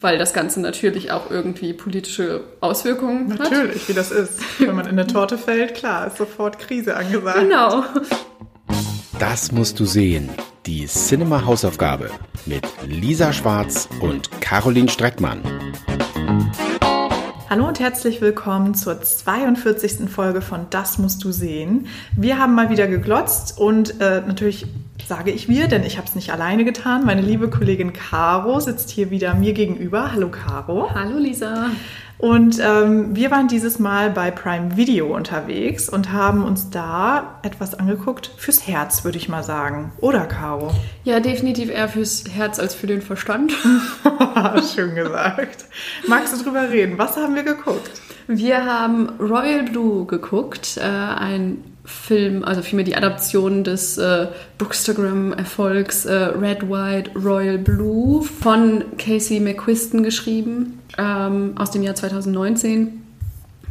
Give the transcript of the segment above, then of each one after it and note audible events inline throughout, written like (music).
weil das Ganze natürlich auch irgendwie politische Auswirkungen natürlich, hat. Natürlich, wie das ist. Wenn man in eine Torte fällt, klar, ist sofort Krise angesagt. Genau. Das musst du sehen. Die Cinema Hausaufgabe mit Lisa Schwarz und Caroline Streckmann. Hallo und herzlich willkommen zur 42. Folge von Das musst du sehen. Wir haben mal wieder geglotzt und äh, natürlich sage ich wir, denn ich habe es nicht alleine getan. Meine liebe Kollegin Caro sitzt hier wieder mir gegenüber. Hallo Caro. Hallo Lisa. Und ähm, wir waren dieses Mal bei Prime Video unterwegs und haben uns da etwas angeguckt fürs Herz, würde ich mal sagen. Oder, Caro? Ja, definitiv eher fürs Herz als für den Verstand. (laughs) Schön gesagt. Magst du drüber reden? Was haben wir geguckt? Wir haben Royal Blue geguckt, äh, ein Film, also vielmehr die Adaption des äh, Bookstagram-Erfolgs äh, Red, White, Royal Blue von Casey McQuiston geschrieben, ähm, aus dem Jahr 2019.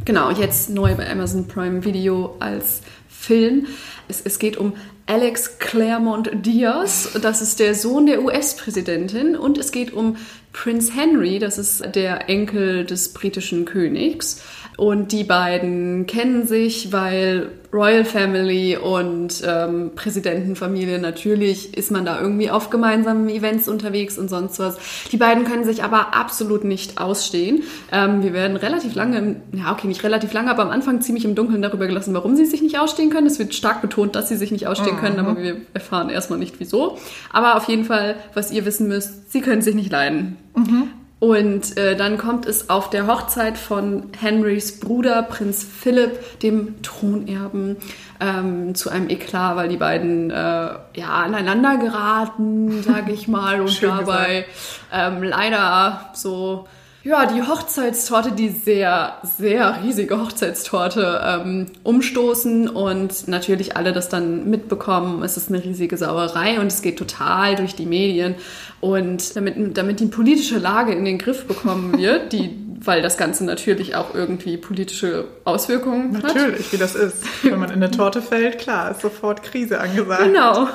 Genau, jetzt neu bei Amazon Prime Video als Film. Es, es geht um Alex Claremont Diaz, das ist der Sohn der US-Präsidentin, und es geht um Prince Henry, das ist der Enkel des britischen Königs. Und die beiden kennen sich, weil Royal Family und ähm, Präsidentenfamilie, natürlich ist man da irgendwie auf gemeinsamen Events unterwegs und sonst was. Die beiden können sich aber absolut nicht ausstehen. Ähm, wir werden relativ lange, ja okay, nicht relativ lange, aber am Anfang ziemlich im Dunkeln darüber gelassen, warum sie sich nicht ausstehen können. Es wird stark betont, dass sie sich nicht ausstehen mhm. können, aber wir erfahren erstmal nicht wieso. Aber auf jeden Fall, was ihr wissen müsst, sie können sich nicht leiden. Mhm. Und äh, dann kommt es auf der Hochzeit von Henrys Bruder, Prinz Philipp, dem Thronerben, ähm, zu einem Eklat, weil die beiden äh, ja aneinander geraten, sage ich mal, (laughs) und dabei ähm, leider so ja, die Hochzeitstorte, die sehr, sehr riesige Hochzeitstorte ähm, umstoßen und natürlich alle das dann mitbekommen. Es ist eine riesige Sauerei und es geht total durch die Medien. Und damit, damit die politische Lage in den Griff bekommen (laughs) wird, die weil das Ganze natürlich auch irgendwie politische Auswirkungen natürlich, hat. Natürlich, wie das ist. Wenn man in eine Torte fällt, klar, ist sofort Krise angesagt. Genau.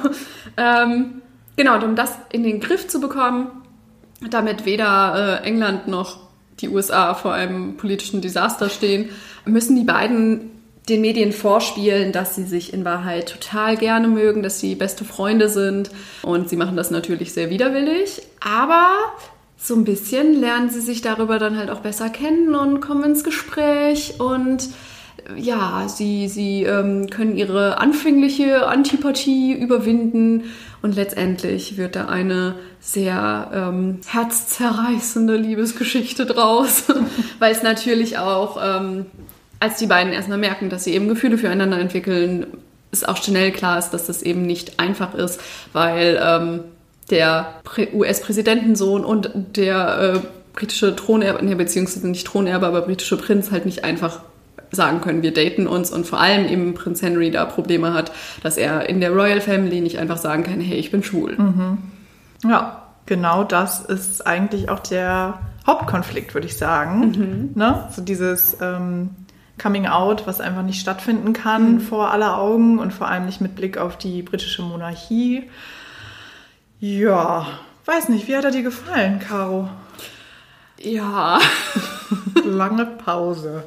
Ähm, genau, und um das in den Griff zu bekommen, damit weder äh, England noch die USA vor einem politischen Desaster stehen, müssen die beiden den Medien vorspielen, dass sie sich in Wahrheit total gerne mögen, dass sie beste Freunde sind. Und sie machen das natürlich sehr widerwillig. Aber so ein bisschen lernen sie sich darüber dann halt auch besser kennen und kommen ins Gespräch und ja, sie, sie ähm, können ihre anfängliche Antipathie überwinden und letztendlich wird da eine sehr ähm, herzzerreißende Liebesgeschichte draus, (laughs) weil es natürlich auch, ähm, als die beiden erstmal merken, dass sie eben Gefühle füreinander entwickeln, ist auch schnell klar ist, dass das eben nicht einfach ist, weil ähm, der US-Präsidentensohn und der äh, britische Thronerbe, nee, beziehungsweise nicht Thronerbe, aber britische Prinz halt nicht einfach sagen können, wir daten uns und vor allem eben Prinz Henry da Probleme hat, dass er in der Royal Family nicht einfach sagen kann, hey, ich bin schwul. Mhm. Ja, genau das ist eigentlich auch der Hauptkonflikt, würde ich sagen. Mhm. Ne? So dieses ähm, Coming Out, was einfach nicht stattfinden kann mhm. vor aller Augen und vor allem nicht mit Blick auf die britische Monarchie. Ja, weiß nicht, wie hat er dir gefallen, Caro? Ja. Lange Pause.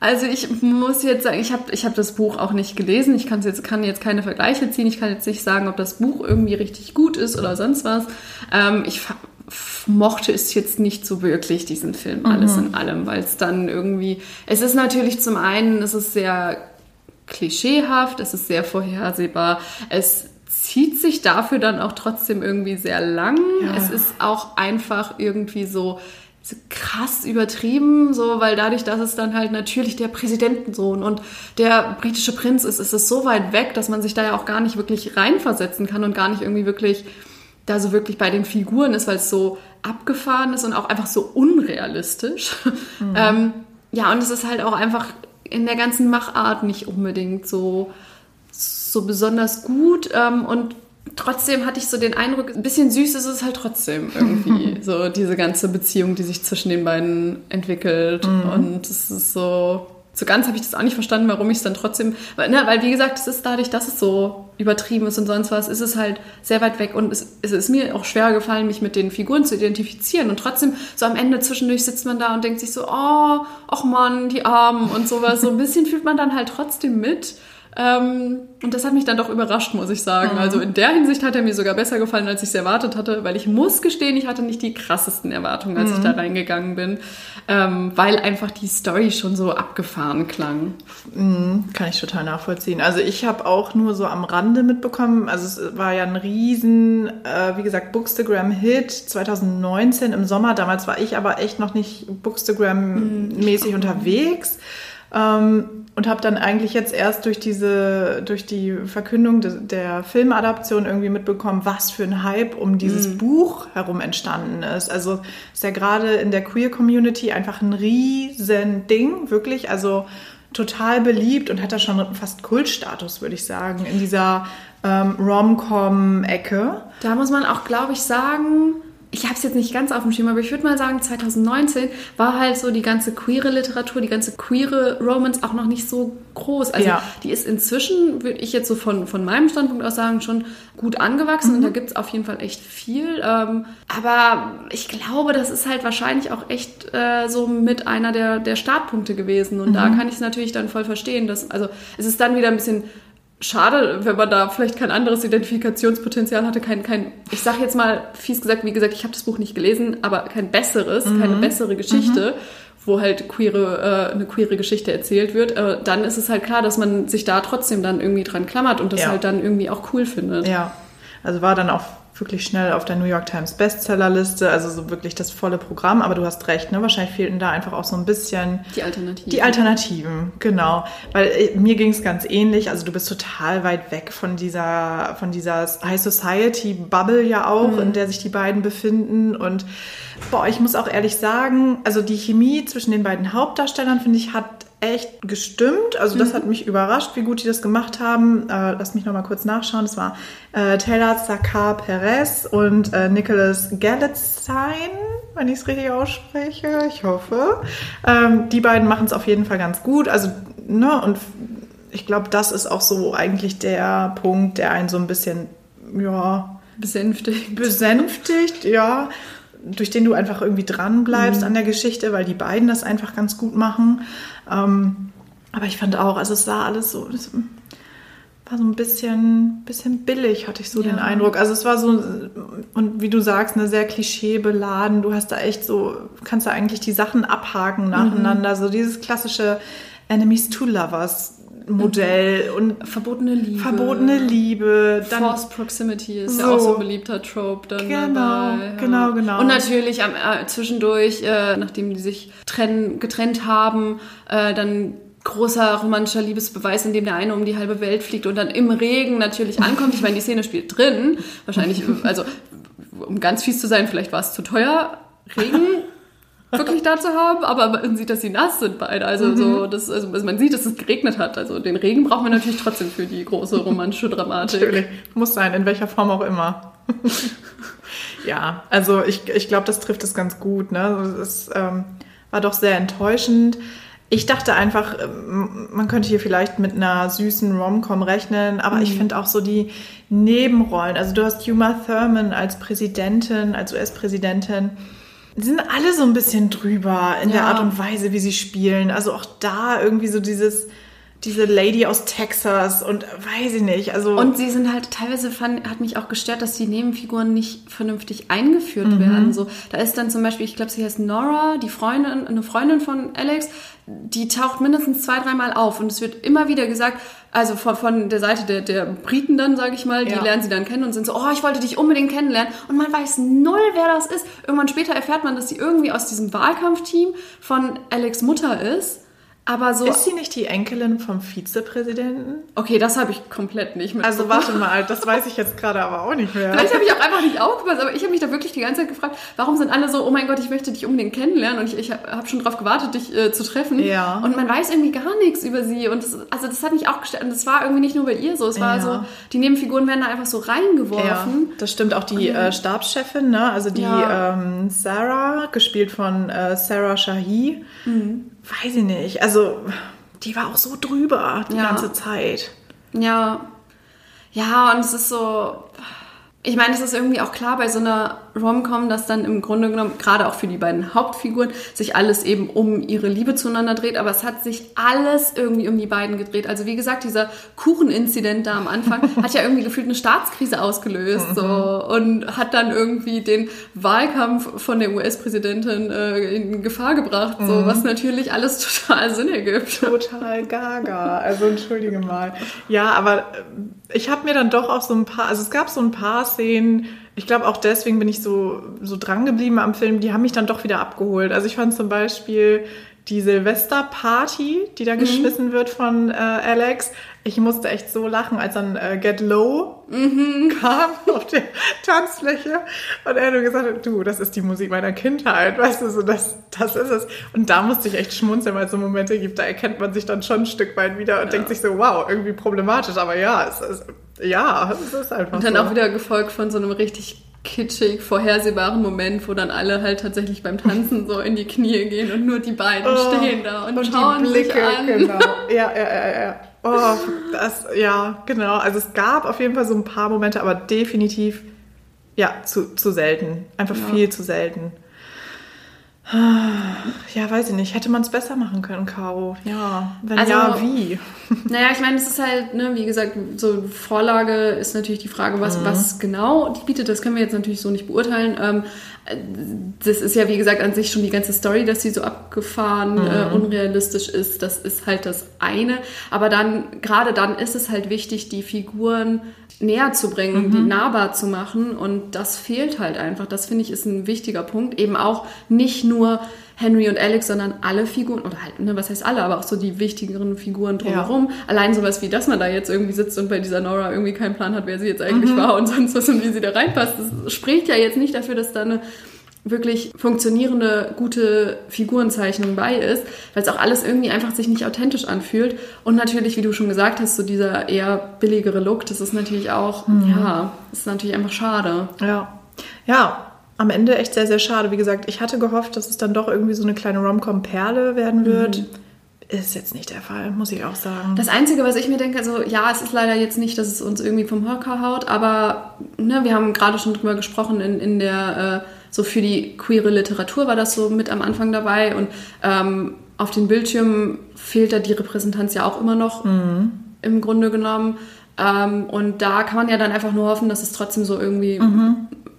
Also ich muss jetzt sagen, ich habe ich hab das Buch auch nicht gelesen. Ich jetzt, kann jetzt keine Vergleiche ziehen. Ich kann jetzt nicht sagen, ob das Buch irgendwie richtig gut ist oder sonst was. Ähm, ich mochte es jetzt nicht so wirklich, diesen Film, alles mhm. in allem, weil es dann irgendwie, es ist natürlich zum einen, es ist sehr klischeehaft, es ist sehr vorhersehbar, es zieht sich dafür dann auch trotzdem irgendwie sehr lang. Ja. Es ist auch einfach irgendwie so, so krass übertrieben, so, weil dadurch, dass es dann halt natürlich der Präsidentensohn und der britische Prinz ist, ist es so weit weg, dass man sich da ja auch gar nicht wirklich reinversetzen kann und gar nicht irgendwie wirklich da so wirklich bei den Figuren ist, weil es so abgefahren ist und auch einfach so unrealistisch. Mhm. (laughs) ähm, ja, und es ist halt auch einfach in der ganzen Machart nicht unbedingt so, so besonders gut ähm, und trotzdem hatte ich so den Eindruck, ein bisschen süß ist es halt trotzdem irgendwie. (laughs) so diese ganze Beziehung, die sich zwischen den beiden entwickelt. Mhm. Und es ist so so ganz habe ich das auch nicht verstanden, warum ich es dann trotzdem, weil, ne, weil wie gesagt, es ist dadurch, dass es so übertrieben ist und sonst was, ist es halt sehr weit weg und es, es ist mir auch schwer gefallen, mich mit den Figuren zu identifizieren und trotzdem so am Ende zwischendurch sitzt man da und denkt sich so, oh, ach Mann, die Armen und sowas, so ein bisschen fühlt man dann halt trotzdem mit. Ähm, und das hat mich dann doch überrascht, muss ich sagen. Mhm. Also in der Hinsicht hat er mir sogar besser gefallen, als ich es erwartet hatte, weil ich muss gestehen, ich hatte nicht die krassesten Erwartungen, als mhm. ich da reingegangen bin, ähm, weil einfach die Story schon so abgefahren klang. Mhm, kann ich total nachvollziehen. Also ich habe auch nur so am Rande mitbekommen, also es war ja ein riesen, äh, wie gesagt, Bookstagram-Hit 2019 im Sommer. Damals war ich aber echt noch nicht Bookstagram-mäßig mhm. unterwegs. Ähm, und habe dann eigentlich jetzt erst durch diese, durch die Verkündung de, der Filmadaption irgendwie mitbekommen, was für ein Hype um dieses mhm. Buch herum entstanden ist. Also ist ja gerade in der Queer Community einfach ein riesen Ding, wirklich. Also total beliebt und hat da schon fast Kultstatus, würde ich sagen, in dieser ähm, Rom-Com-Ecke. Da muss man auch, glaube ich, sagen, ich habe es jetzt nicht ganz auf dem Schirm, aber ich würde mal sagen, 2019 war halt so die ganze queere Literatur, die ganze queere Romance auch noch nicht so groß. Also ja. die ist inzwischen, würde ich jetzt so von, von meinem Standpunkt aus sagen, schon gut angewachsen mhm. und da gibt es auf jeden Fall echt viel. Ähm, aber ich glaube, das ist halt wahrscheinlich auch echt äh, so mit einer der, der Startpunkte gewesen. Und mhm. da kann ich es natürlich dann voll verstehen, dass, also es ist dann wieder ein bisschen schade, wenn man da vielleicht kein anderes Identifikationspotenzial hatte, kein, kein ich sag jetzt mal fies gesagt, wie gesagt, ich habe das Buch nicht gelesen, aber kein besseres, mhm. keine bessere Geschichte, mhm. wo halt queere, äh, eine queere Geschichte erzählt wird, äh, dann ist es halt klar, dass man sich da trotzdem dann irgendwie dran klammert und das ja. halt dann irgendwie auch cool findet. Ja, also war dann auch wirklich schnell auf der New York Times Bestsellerliste, also so wirklich das volle Programm. Aber du hast recht, ne? wahrscheinlich fehlten da einfach auch so ein bisschen die Alternativen. Die Alternativen, genau. Weil äh, mir ging es ganz ähnlich. Also du bist total weit weg von dieser, von dieser High Society Bubble ja auch, mhm. in der sich die beiden befinden. Und boah, ich muss auch ehrlich sagen, also die Chemie zwischen den beiden Hauptdarstellern, finde ich, hat echt gestimmt. Also das mhm. hat mich überrascht, wie gut die das gemacht haben. Äh, lass mich noch mal kurz nachschauen. Das war äh, Taylor Zakar Perez und äh, Nicholas Galitzine, wenn ich es richtig ausspreche. Ich hoffe. Ähm, die beiden machen es auf jeden Fall ganz gut. Also, ne, und ich glaube, das ist auch so eigentlich der Punkt, der einen so ein bisschen, ja... Besänftigt. Besänftigt, ja durch den du einfach irgendwie dran bleibst mhm. an der Geschichte, weil die beiden das einfach ganz gut machen. Ähm, aber ich fand auch, also es sah alles so, es war so ein bisschen, bisschen billig, hatte ich so ja. den Eindruck. Also es war so, und wie du sagst, eine sehr klischeebeladen. Du hast da echt so, kannst da eigentlich die Sachen abhaken nacheinander. Mhm. So dieses klassische Enemies to Lovers Modell und verbotene Liebe. Verbotene Liebe. Dann Forced Proximity ist so. ja auch so ein beliebter Trope dann genau, dabei. Ja. Genau, genau. Und natürlich am, äh, zwischendurch, äh, nachdem die sich trennen, getrennt haben, äh, dann großer romantischer Liebesbeweis, in dem der eine um die halbe Welt fliegt und dann im Regen natürlich ankommt. Ich meine, die Szene spielt drin. Wahrscheinlich, (laughs) also um ganz fies zu sein, vielleicht war es zu teuer. Regen wirklich da zu haben, aber man sieht, dass sie nass sind beide. Also, mhm. so, das, also man sieht, dass es geregnet hat. Also den Regen braucht man natürlich trotzdem für die große romantische Dramatik. Natürlich, muss sein, in welcher Form auch immer. (laughs) ja, also ich, ich glaube, das trifft es ganz gut. Ne? Es ähm, war doch sehr enttäuschend. Ich dachte einfach, ähm, man könnte hier vielleicht mit einer süßen Rom-Com rechnen, aber mhm. ich finde auch so die Nebenrollen. Also du hast Uma Thurman als Präsidentin, als US-Präsidentin die sind alle so ein bisschen drüber in ja. der Art und Weise, wie sie spielen. Also auch da irgendwie so dieses, diese Lady aus Texas und weiß ich nicht. Also und sie sind halt teilweise fand, hat mich auch gestört, dass die Nebenfiguren nicht vernünftig eingeführt mhm. werden. So, da ist dann zum Beispiel, ich glaube, sie heißt Nora, die Freundin, eine Freundin von Alex, die taucht mindestens zwei, dreimal auf und es wird immer wieder gesagt, also von, von der Seite der, der Briten dann, sage ich mal, die ja. lernen sie dann kennen und sind so, oh, ich wollte dich unbedingt kennenlernen. Und man weiß null, wer das ist. Irgendwann später erfährt man, dass sie irgendwie aus diesem Wahlkampfteam von Alex Mutter ist. Aber so. Ist sie nicht die Enkelin vom Vizepräsidenten? Okay, das habe ich komplett nicht mit. Also warte mal, das weiß ich jetzt gerade aber auch nicht mehr. Vielleicht habe ich auch einfach nicht aufgepasst, aber ich habe mich da wirklich die ganze Zeit gefragt, warum sind alle so, oh mein Gott, ich möchte dich unbedingt kennenlernen und ich, ich habe schon darauf gewartet, dich äh, zu treffen. Ja. Und man weiß irgendwie gar nichts über sie. Und das, also das hat mich auch gestellt. Und das war irgendwie nicht nur bei ihr so. Es war ja. so, die Nebenfiguren werden da einfach so reingeworfen. Ja, das stimmt. Auch die äh, Stabschefin, ne? Also die ja. ähm, Sarah, gespielt von äh, Sarah Shahi. Mhm. Weiß ich nicht. Also die war auch so drüber die Ja. ganze Zeit. Ja. Ja, und es ist so. Ich meine, es ist irgendwie auch klar bei so einer Rom-Com, dass dann im Grunde genommen, gerade auch für die beiden Hauptfiguren, sich alles eben um ihre Liebe zueinander dreht. Aber es hat sich alles irgendwie um die beiden gedreht. Also wie gesagt, dieser Kucheninzident da am Anfang (laughs) hat ja irgendwie gefühlt eine Staatskrise ausgelöst. So, und hat dann irgendwie den Wahlkampf von der US-Präsidentin äh, in Gefahr gebracht. So, was natürlich alles (laughs) total Sinn ergibt. Total gaga. Also entschuldige mal. Ja, aber äh, ich habe mir dann doch auch so ein paar, also es gab so ein paar Szenen, ich glaube auch deswegen bin ich so, so dran geblieben am Film, die haben mich dann doch wieder abgeholt. Also ich fand zum Beispiel die Silvesterparty, die da geschmissen wird von äh, Alex. Ich musste echt so lachen, als dann äh, Get Low kam (laughs) auf der Tanzfläche und er nur gesagt hat, du, das ist die Musik meiner Kindheit, weißt du, so das, das ist es. Und da musste ich echt schmunzeln, weil es so Momente gibt, da erkennt man sich dann schon ein Stück weit wieder und denkt sich so, wow, irgendwie problematisch, aber ja, es ist, ja, es ist einfach Und dann so. auch wieder gefolgt von so einem richtig kitschig, vorhersehbaren Moment, wo dann alle halt tatsächlich beim Tanzen so in die Knie gehen und nur die beiden Oh, stehen da und, und schauen die Blicke, sich an. genau. (laughs) Ja, ja, ja, ja. Oh, das, ja, genau. Also es gab auf jeden Fall so ein paar Momente, aber definitiv, ja, zu, zu selten. Einfach Ja. viel zu selten. Ja, weiß ich nicht. Hätte man es besser machen können, Caro? Ja. Wenn Also- ja, wie? (laughs) Naja, ich meine, es ist halt, ne, wie gesagt, so Vorlage ist natürlich die Frage, Mhm. was, was genau die bietet. Das können wir jetzt natürlich so nicht beurteilen. Ähm, äh, das ist ja, wie gesagt, an sich schon die ganze Story, dass sie so abgefahren, Mhm. äh, unrealistisch ist. Das ist halt das eine. Aber dann, gerade dann ist es halt wichtig, die Figuren näher zu bringen, Mhm. die nahbar zu machen. Und das fehlt halt einfach. Das finde ich ist ein wichtiger Punkt. Eben auch nicht nur Henry und Alex, sondern alle Figuren, oder halt, ne, was heißt alle, aber auch so die wichtigeren Figuren drumherum. Allein sowas wie, dass man da jetzt irgendwie sitzt und bei dieser Nora irgendwie keinen Plan hat, wer sie jetzt eigentlich war und sonst was und wie sie da reinpasst. Das spricht ja jetzt nicht dafür, dass da eine wirklich funktionierende, gute Figurenzeichnung bei ist, weil es auch alles irgendwie einfach sich nicht authentisch anfühlt. Und natürlich, wie du schon gesagt hast, so dieser eher billigere Look, das ist natürlich auch, ja, ist natürlich einfach schade. Ja. Ja, am Ende echt sehr, sehr schade. Wie gesagt, ich hatte gehofft, dass es dann doch irgendwie so eine kleine Rom-Com-Perle werden wird. Ist jetzt nicht der Fall, muss ich auch sagen. Das Einzige, was ich mir denke, also ja, es ist leider jetzt nicht, dass es uns irgendwie vom Hocker haut, aber ne, wir haben gerade schon drüber gesprochen, in, in der, äh, so für die queere Literatur war das so mit am Anfang dabei und ähm, auf den Bildschirmen fehlt da die Repräsentanz ja auch immer noch im Grunde genommen. Ähm, und da kann man ja dann einfach nur hoffen, dass es trotzdem so irgendwie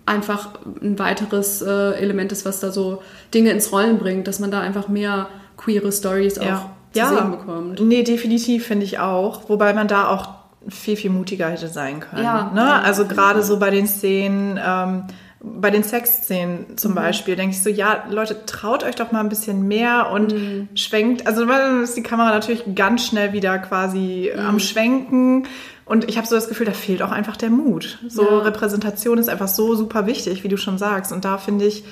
einfach ein weiteres äh, Element ist, was da so Dinge ins Rollen bringt, dass man da einfach mehr queere Stories auch zu sehen bekommt. Nee, definitiv finde ich auch. Wobei man da auch viel, viel mutiger hätte sein können. Ja, ne? ja, also gerade so bei den Szenen, ähm, bei den Sexszenen Mhm. zum Beispiel, denke ich so, ja, Leute, traut euch doch mal ein bisschen mehr und Mhm. schwenkt. Also dann ist die Kamera natürlich ganz schnell wieder quasi Mhm. am Schwenken. Und ich habe so das Gefühl, da fehlt auch einfach der Mut. So Ja. Repräsentation ist einfach so super wichtig, wie du schon sagst. Und da finde ich,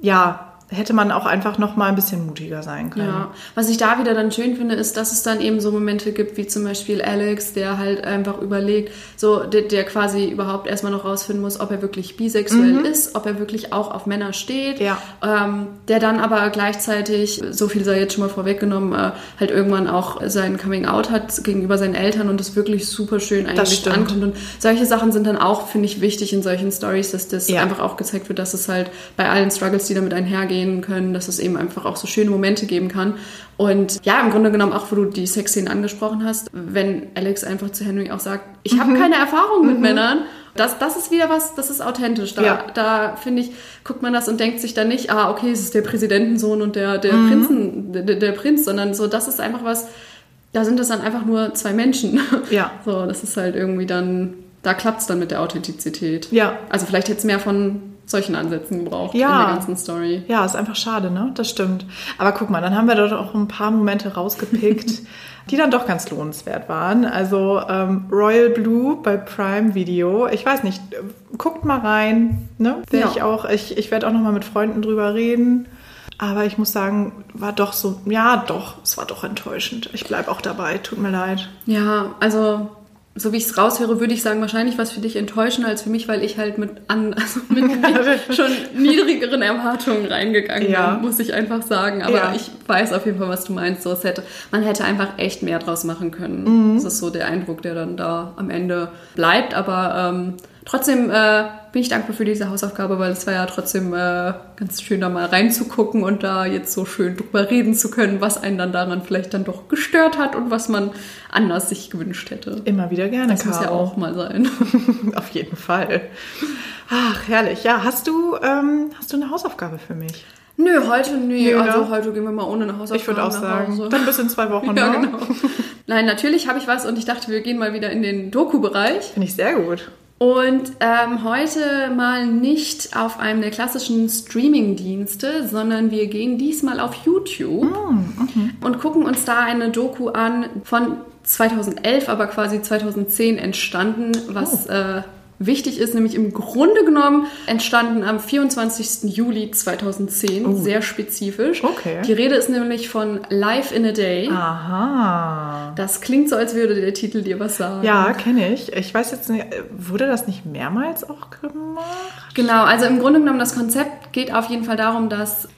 ja, hätte man auch einfach noch mal ein bisschen mutiger sein können. Ja, was ich da wieder dann schön finde, ist, dass es dann eben so Momente gibt, wie zum Beispiel Alex, der halt einfach überlegt, so der, der quasi überhaupt erstmal noch rausfinden muss, ob er wirklich bisexuell ist, ob er wirklich auch auf Männer steht. Ja. Ähm, der dann aber gleichzeitig, so viel sei jetzt schon mal vorweggenommen, äh, halt irgendwann auch sein Coming Out hat gegenüber seinen Eltern und das wirklich super schön eigentlich ankommt. Und solche Sachen sind dann auch, finde ich, wichtig in solchen Stories, dass das Ja. einfach auch gezeigt wird, dass es halt bei allen Struggles, die damit einhergehen können, dass es eben einfach auch so schöne Momente geben kann. Und ja, im Grunde genommen auch, wo du die Sexszenen angesprochen hast, wenn Alex einfach zu Henry auch sagt, ich Mhm. habe keine Erfahrung mit Männern, das, das ist wieder was, das ist authentisch. Da, Ja. da finde ich, guckt man das und denkt sich dann nicht, ah, okay, es ist der Präsidentensohn und der, der Mhm. Prinzen, der, der Prinz, sondern so, das ist einfach was, da sind es dann einfach nur zwei Menschen. (laughs) Ja. So, das ist halt irgendwie dann, da klappt es dann mit der Authentizität. Ja. Also vielleicht es mehr von solchen Ansätzen gebraucht Ja. in der ganzen Story. Ja, ist einfach schade, ne? Das stimmt. Aber guck mal, dann haben wir dort auch ein paar Momente rausgepickt, (laughs) die dann doch ganz lohnenswert waren. Also ähm, Royal Blue bei Prime Video. Ich weiß nicht, guckt mal rein. Ne? Wär Ja. ich auch, ich, ich werde auch noch mal mit Freunden drüber reden. Aber ich muss sagen, war doch so, ja doch, es war doch enttäuschend. Ich bleibe auch dabei, tut mir leid. Ja, also so wie ich es raushöre, würde ich sagen, wahrscheinlich was für dich enttäuschender als für mich, weil ich halt mit, an, (laughs) also mit (laughs) (laughs) schon niedrigeren Erwartungen reingegangen ja. bin, muss ich einfach sagen. Aber ja. ich weiß auf jeden Fall, was du meinst. So, es hätte, man hätte einfach echt mehr draus machen können. Mhm. Das ist so der Eindruck, der dann da am Ende bleibt. Aber ähm, trotzdem äh, bin ich dankbar für diese Hausaufgabe, weil es war ja trotzdem äh, ganz schön, da mal reinzugucken und da jetzt so schön drüber reden zu können, was einen dann daran vielleicht dann doch gestört hat und was man anders sich gewünscht hätte. Immer wieder gerne. Das Caro. muss ja auch mal sein. (laughs) Auf jeden Fall. Ach, herrlich. Ja, hast du, ähm, hast du eine Hausaufgabe für mich? Nö, heute nee. nee also heute gehen wir mal ohne eine Hausaufgabe. Ich würde auch sagen, Hause. dann bis in zwei Wochen. (laughs) ja, ne? genau. Nein, natürlich habe ich was und ich dachte, wir gehen mal wieder in den Doku-Bereich. Finde ich sehr gut. Und ähm, heute mal nicht auf einem der klassischen Streaming-Dienste, sondern wir gehen diesmal auf YouTube mm, okay. und gucken uns da eine Doku an von 2011, aber quasi 2010 entstanden, was oh. äh, wichtig ist, nämlich im Grunde genommen entstanden am 24. Juli 2010, uh. sehr spezifisch. Okay. Die Rede ist nämlich von Life in a Day. Aha. Das klingt so, als würde der Titel dir was sagen. Ja, kenne ich. Ich weiß jetzt nicht, wurde das nicht mehrmals auch gemacht? Genau, also im Grunde genommen das Konzept geht auf jeden Fall darum, dass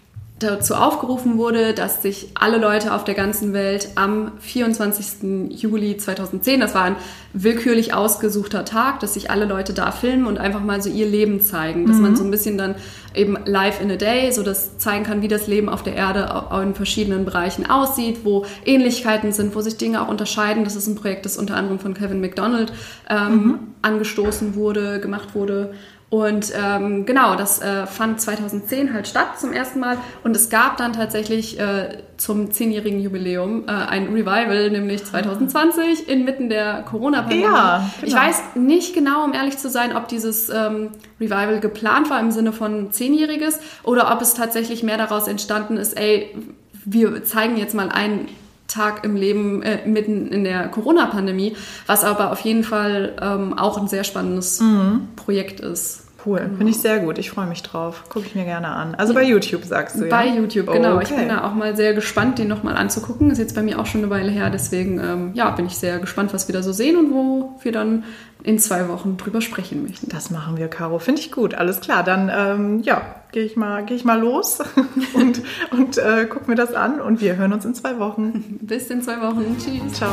dazu aufgerufen wurde, dass sich alle Leute auf der ganzen Welt am 24. Juli 2010, das war ein willkürlich ausgesuchter Tag, dass sich alle Leute da filmen und einfach mal so ihr Leben zeigen, dass mhm. man so ein bisschen dann eben live in a day, so das zeigen kann, wie das Leben auf der Erde in verschiedenen Bereichen aussieht, wo Ähnlichkeiten sind, wo sich Dinge auch unterscheiden. Das ist ein Projekt, das unter anderem von Kevin McDonald ähm, mhm. angestoßen wurde, gemacht wurde. Und ähm, genau, das äh, fand 2010 halt statt zum ersten Mal. Und es gab dann tatsächlich äh, zum zehnjährigen Jubiläum äh, ein Revival, nämlich 2020 inmitten der Corona-Pandemie. Ja, genau. Ich weiß nicht genau, um ehrlich zu sein, ob dieses ähm, Revival geplant war im Sinne von zehnjähriges oder ob es tatsächlich mehr daraus entstanden ist, ey, wir zeigen jetzt mal einen Tag im Leben äh, mitten in der Corona-Pandemie, was aber auf jeden Fall ähm, auch ein sehr spannendes mhm. Projekt ist. Cool, genau. finde ich sehr gut. Ich freue mich drauf. Gucke ich mir gerne an. Also bei YouTube sagst du, ja? Bei YouTube, genau. okay. Ich bin da auch mal sehr gespannt, den nochmal anzugucken. Ist jetzt bei mir auch schon eine Weile her. Deswegen, ähm, ja, bin ich sehr gespannt, was wir da so sehen und wo wir dann in zwei Wochen drüber sprechen möchten. Das machen wir, Caro. Finde ich gut. Alles klar. Dann, ähm, ja, gehe ich, mal, geh ich mal los (laughs) und, und äh, guck mir das an. Und wir hören uns in zwei Wochen. (laughs) Bis in zwei Wochen. Tschüss. Ciao.